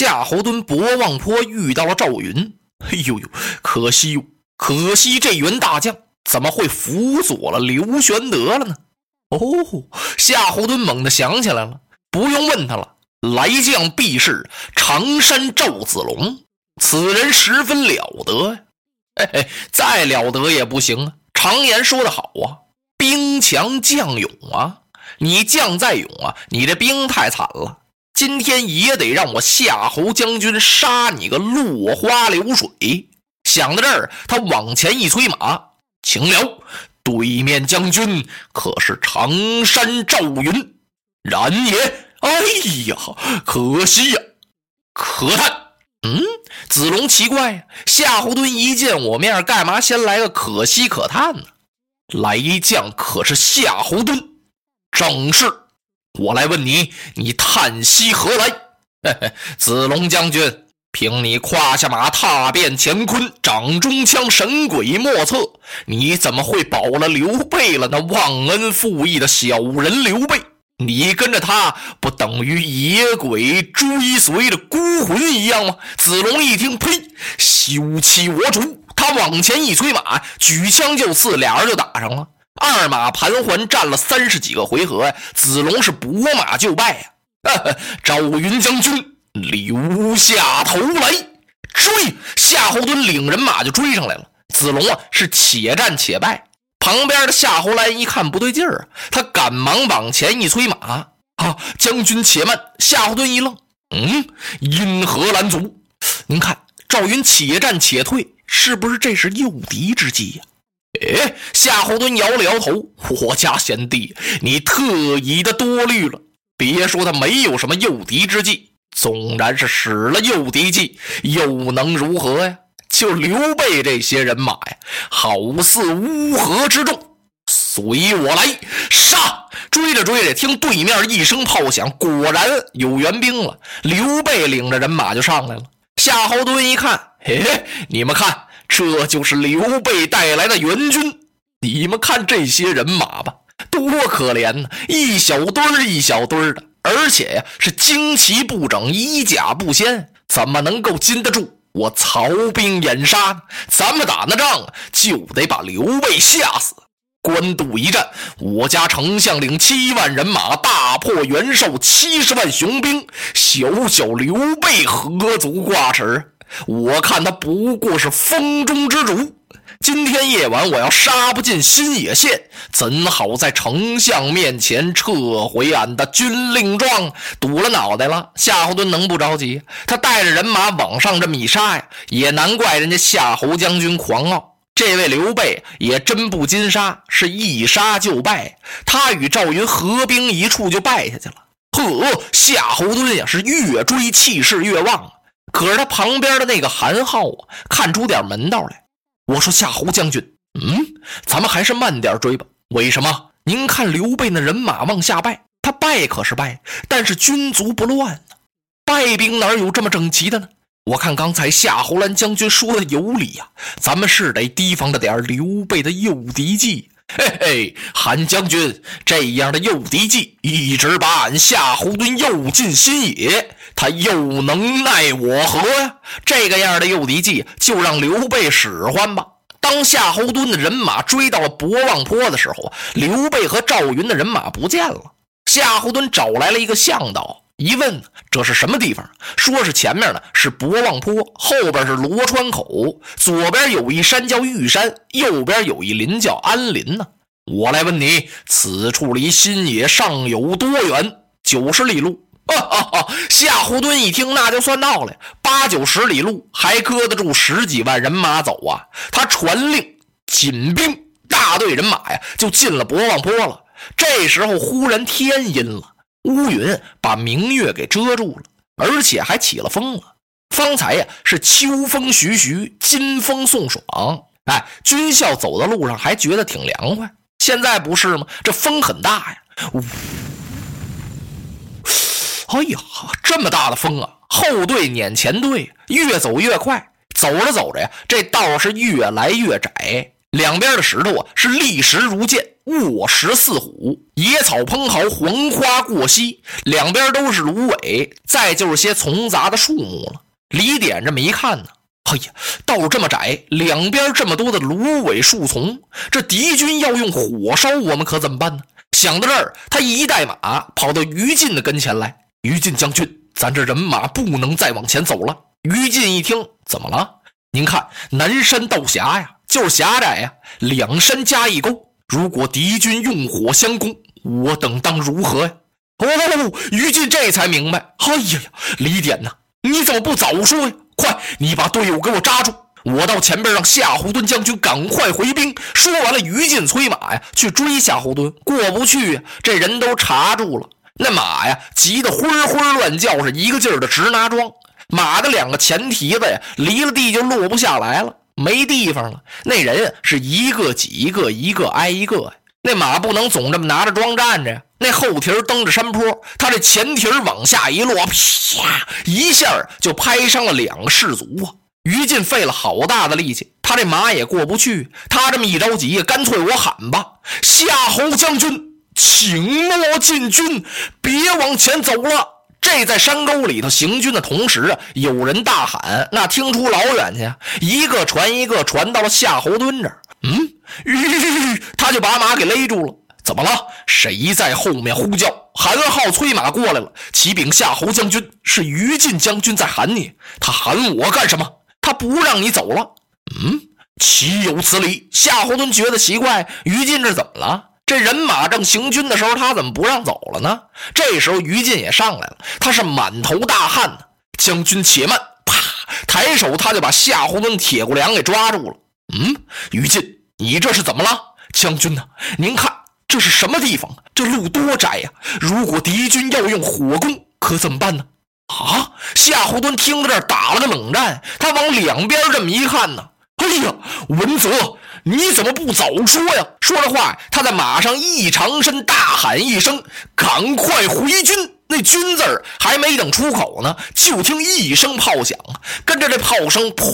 夏侯惇博望坡遇到了赵云。哎呦呦，可惜哟，可惜这员大将怎么会辅佐了刘玄德了呢？哦，夏侯惇猛地想起来了，不用问他了，来将必是常山赵子龙，此人十分了得呀。嘿嘿，再了得也不行啊。常言说得好啊，兵强将勇啊。你将再勇啊，你这兵太惨了。今天也得让我夏侯将军杀你个落花流水！想到这儿，他往前一催马，请了，对面将军可是常山赵云？然也。哎呀，可惜呀，可叹。嗯，子龙奇怪呀，夏侯惇一见我面，干嘛先来个可惜可叹呢？来将可是夏侯惇，正是。我来问你，你叹息何来？子龙将军，凭你胯下马踏遍乾坤，掌中枪神鬼莫测，你怎么会保了刘备了？那忘恩负义的小人刘备，你跟着他不等于野鬼追随的孤魂一样吗？子龙一听，呸！休欺我主！他往前一催马，举枪就刺，俩人就打上了。二马盘桓战了三十几个回合呀，子龙是拨马就败呀。赵云将军留下头来追，夏侯惇领人马就追上来了。子龙啊是且战且败，旁边的夏侯兰一看不对劲儿啊，他赶忙往前一催马啊，将军且慢。夏侯惇一愣，嗯，因何拦阻？您看赵云且战且退，是不是这是诱敌之计呀？哎，夏侯惇摇了摇头：“我家贤弟，你特意的多虑了。别说他没有什么诱敌之计，纵然是使了诱敌计，又能如何呀？就刘备这些人马呀，好似乌合之众。随我来，杀！追着追着，听对面一声炮响，果然有援兵了。刘备领着人马就上来了。夏侯惇一看，嘿，你们看。”这就是刘备带来的援军，你们看这些人马吧，多可怜呢！一小堆儿一小堆儿的，而且呀是旌旗不整，衣甲不鲜，怎么能够禁得住我曹兵掩杀？咱们打那仗啊，就得把刘备吓死。官渡一战，我家丞相领七万人马，大破袁绍七十万雄兵，小小刘备何足挂齿？我看他不过是风中之主。今天夜晚我要杀不进新野县，怎好在丞相面前撤回俺的军令状？堵了脑袋了。夏侯惇能不着急？他带着人马往上这么一杀呀，也难怪人家夏侯将军狂傲。这位刘备也真不禁杀，是一杀就败。他与赵云合兵一处就败下去了。呵，夏侯惇呀，是越追气势越旺。可是他旁边的那个韩浩啊，看出点门道来。我说夏侯将军，嗯，咱们还是慢点追吧。为什么？您看刘备那人马往下败，他败可是败，但是军足不乱呢。败兵哪有这么整齐的呢？我看刚才夏侯兰将军说的有理呀，咱们是得提防着点刘备的诱敌计。嘿嘿，韩将军，这样的诱敌计，一直把俺夏侯惇诱进新野，他又能奈我何呀？这个样的诱敌计，就让刘备使唤吧。当夏侯惇的人马追到了博望坡的时候，刘备和赵云的人马不见了。夏侯惇找来了一个向导。一问这是什么地方？说是前面呢是博望坡，后边是罗川口，左边有一山叫玉山，右边有一林叫安林呢。我来问你，此处离新野尚有多远？九十里路。夏侯惇一听，那就算到了，八九十里路还搁得住十几万人马走啊？他传令紧兵，大队人马呀就进了博望坡了。这时候忽然天阴了。乌云把明月给遮住了，而且还起了风了。方才呀是秋风徐徐，金风送爽。哎，军校走到路上还觉得挺凉快。现在不是吗？这风很大呀！呜，哎呀，这么大的风啊！后队撵前队，越走越快。走着走着呀，这道是越来越窄，两边的石头啊是立石如剑，卧石似虎，野草蓬蒿，黄花过膝，两边都是芦苇，再就是些丛杂的树木了。李典这么一看呢，哎呀，道这么窄，两边这么多的芦苇树丛，这敌军要用火烧我们，可怎么办呢？想到这儿，他一带马跑到于禁的跟前来：“于禁将军，咱这人马不能再往前走了。”于禁一听，怎么了？您看南山道狭呀，就是狭窄呀，两山加一沟，如果敌军用火相攻，我等当如何呀？哦，于禁这才明白。哎呀呀，李典呐，你怎么不早说呀？快，你把队伍给我扎住。我到前边让夏侯惇将军赶快回兵。说完了，于禁催马呀去追夏侯惇，过不去呀，这人都查住了。那马呀急得昏昏乱叫，是一个劲儿的直拿桩。马的两个前蹄子呀离了地就落不下来了，没地方了。那人是一个挤一个，一个挨一个呀。那马不能总这么拿着桩站着呀。那后蹄蹬着山坡，他这前蹄往下一落，啪一下就拍伤了两个士卒啊。于禁费了好大的力气，他这马也过不去。他这么一着急，干脆我喊吧：“夏侯将军，请莫进军，别往前走了。”这在山沟里头行军的同时啊，有人大喊，那听出老远去，一个传一个，传到了夏侯惇这儿。嗯，他就把马给勒住了。怎么了？谁在后面呼叫？韩浩催马过来了。启禀夏侯将军，是于禁将军在喊你。他喊我干什么？他不让你走了，嗯，岂有此理！夏侯惇觉得奇怪，于禁这怎么了？这人马正行军的时候，他怎么不让走了呢？这时候于禁也上来了，他是满头大汗呢。将军且慢，啪，抬手他就把夏侯惇铁骨梁给抓住了。嗯，于禁，你这是怎么了？将军呢？您看这是什么地方？这路多窄呀！如果敌军要用火攻，可怎么办呢？啊！夏侯惇听到这儿打了个冷战，他往两边这么一看呢，哎呀，文泽，你怎么不早说呀？说着话，他在马上一长身，大喊一声：“赶快回军！”那“军”字儿还没等出口呢，就听一声炮响，跟着这炮声，噗，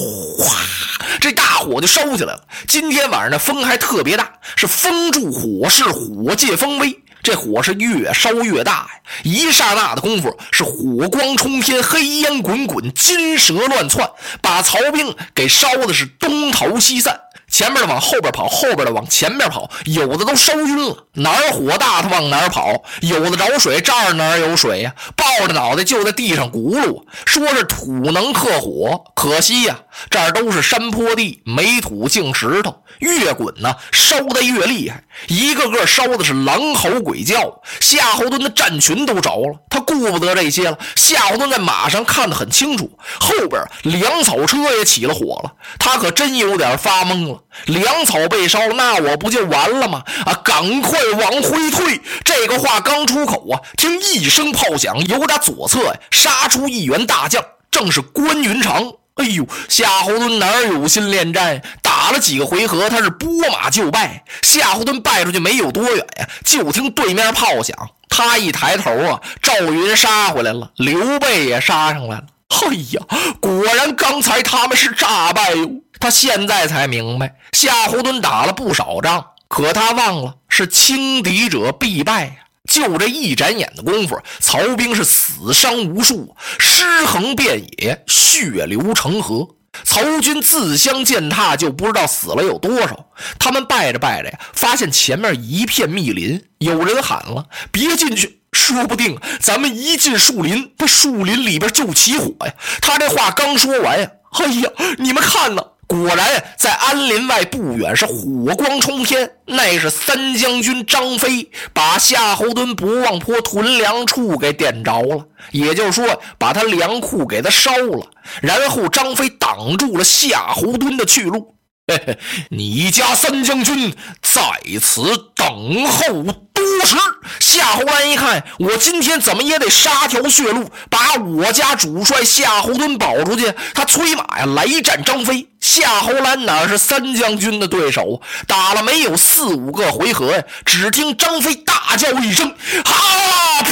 这大火就烧起来了。今天晚上的风还特别大，是风助火势，火借风威。这火是越烧越大呀！一刹那的功夫，是火光冲天，黑烟滚滚，金蛇乱窜，把曹兵给烧的是东逃西散。前面的往后边跑，后边的往前边跑，有的都烧晕了。哪儿火大，他往哪儿跑；有的着水，这儿哪儿有水呀？抱着脑袋就在地上轱辘。说是土能克火，可惜呀，这儿都是山坡地，没土净石头，越滚呢，烧得越厉害。一个个烧的是狼嚎鬼叫。夏侯惇的战群都着了，他顾不得这些了。夏侯惇在马上看得很清楚，后边粮草车也起了火了，他可真有点发懵了。粮草被烧，那我不就完了吗？啊，赶快往回退！这个话刚出口啊，听一声炮响，由打左侧呀杀出一员大将，正是关云长。哎呦，夏侯惇哪有心恋战？打了几个回合，他是拨马就败。夏侯惇败出去没有多远呀，就听对面炮响，他一抬头啊，赵云杀回来了，刘备也杀上来了。哎呀，果然刚才他们是诈败哟。他现在才明白，夏侯惇打了不少仗，可他忘了是轻敌者必败呀。就这一眨眼的功夫，曹兵是死伤无数，尸横遍野，血流成河。曹军自相践踏，就不知道死了有多少。他们拜着拜着呀，发现前面一片密林，有人喊了：“别进去，说不定咱们一进树林，那树林里边就起火呀。”他这话刚说完呀，哎呀，你们看呢？果然，在安林外不远是火光冲天，那是三将军张飞把夏侯惇不望坡屯粮处给点着了，也就是说，把他粮库给他烧了。然后张飞挡住了夏侯惇的去路。嘿嘿，你家三将军在此等候多时。夏侯兰一看，我今天怎么也得杀条血路，把我家主帅夏侯惇保出去。他催马呀，来战张飞。夏侯兰哪是三将军的对手？打了没有四五个回合呀，只听张飞大叫一声：“哈！”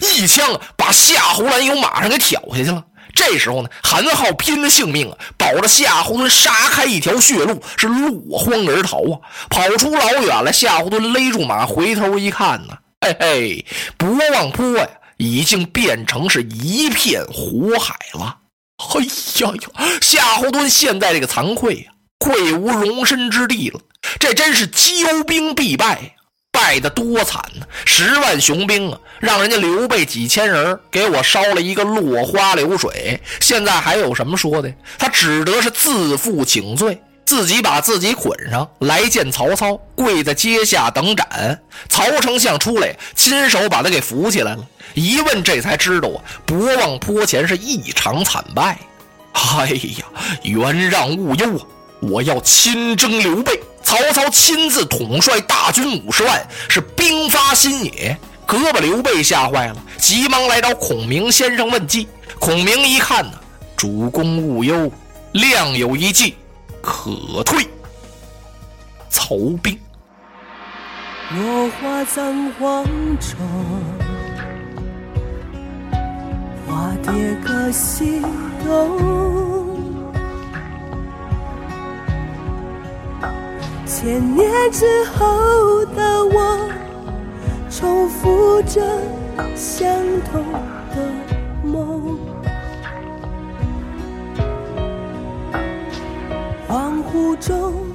一枪把夏侯兰由马上给挑下去了。这时候呢，韩浩拼了性命啊，保着夏侯惇杀开一条血路，是落荒而逃啊！跑出老远了，夏侯惇勒住马，回头一看呢，嘿嘿，博望坡呀，已经变成是一片火海了！哎呀呀，夏侯惇现在这个惭愧呀，愧无容身之地了，这真是骄兵必败。败得多惨呢！十万雄兵啊，让人家刘备几千人给我烧了一个落花流水，现在还有什么说的？他只得是自负请罪，自己把自己捆上来见曹操，跪在阶下等斩。曹丞相出来，亲手把他给扶起来了。一问，这才知道啊，博望坡前是异常惨败。哎呀，元让勿忧啊！我要亲征刘备。曹操亲自统帅大军五十万，是兵发新野，可把刘备吓坏了，急忙来找孔明先生问计。孔明一看呢，主公勿忧，亮有一计，可退曹兵。落花葬黄冢，花蝶各西东。千年之后的我，重复着相同的梦。恍惚中。